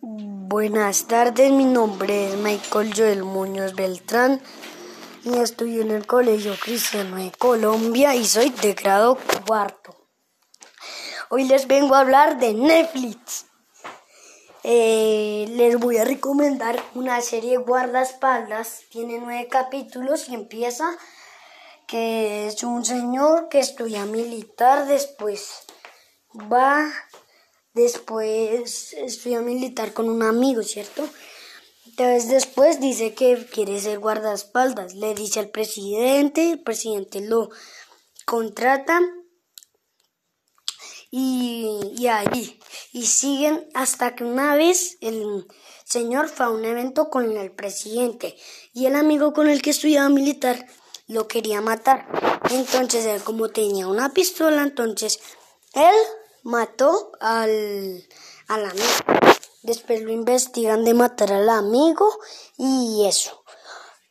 Buenas tardes, mi nombre es Michael Joel Muñoz Beltrán y estudio en el Colegio Cristiano de Colombia y soy de grado cuarto. Hoy les vengo a hablar de Netflix. Eh, les voy a recomendar una serie guardaespaldas, tiene nueve capítulos y empieza que es un señor que estudia militar, después va Después estudia militar con un amigo, ¿cierto? Entonces después dice que quiere ser guardaespaldas. Le dice al presidente, el presidente lo contrata y, y ahí. Y siguen hasta que una vez el señor fue a un evento con el presidente y el amigo con el que estudiaba militar lo quería matar. Entonces él como tenía una pistola, entonces él mató al, al amigo. Después lo investigan de matar al amigo y eso.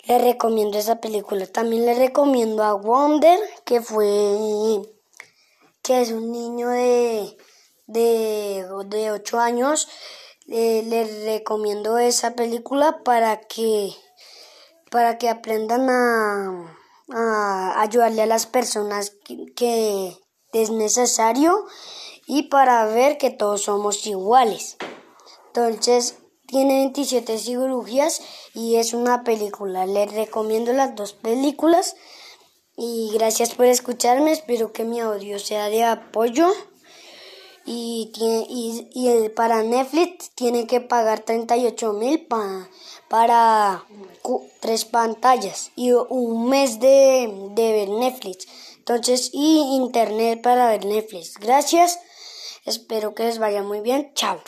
Le recomiendo esa película. También le recomiendo a Wonder, que fue que es un niño de de, de 8 años. le recomiendo esa película para que para que aprendan a, a ayudarle a las personas que es necesario y para ver que todos somos iguales. Entonces, tiene 27 cirugías y es una película. Les recomiendo las dos películas y gracias por escucharme. Espero que mi audio sea de apoyo. Y, y, para Netflix tiene que pagar 38 mil para tres pantallas y un mes de, de ver Netflix. Entonces, y internet para ver Netflix. Gracias. Espero que les vaya muy bien. Chao.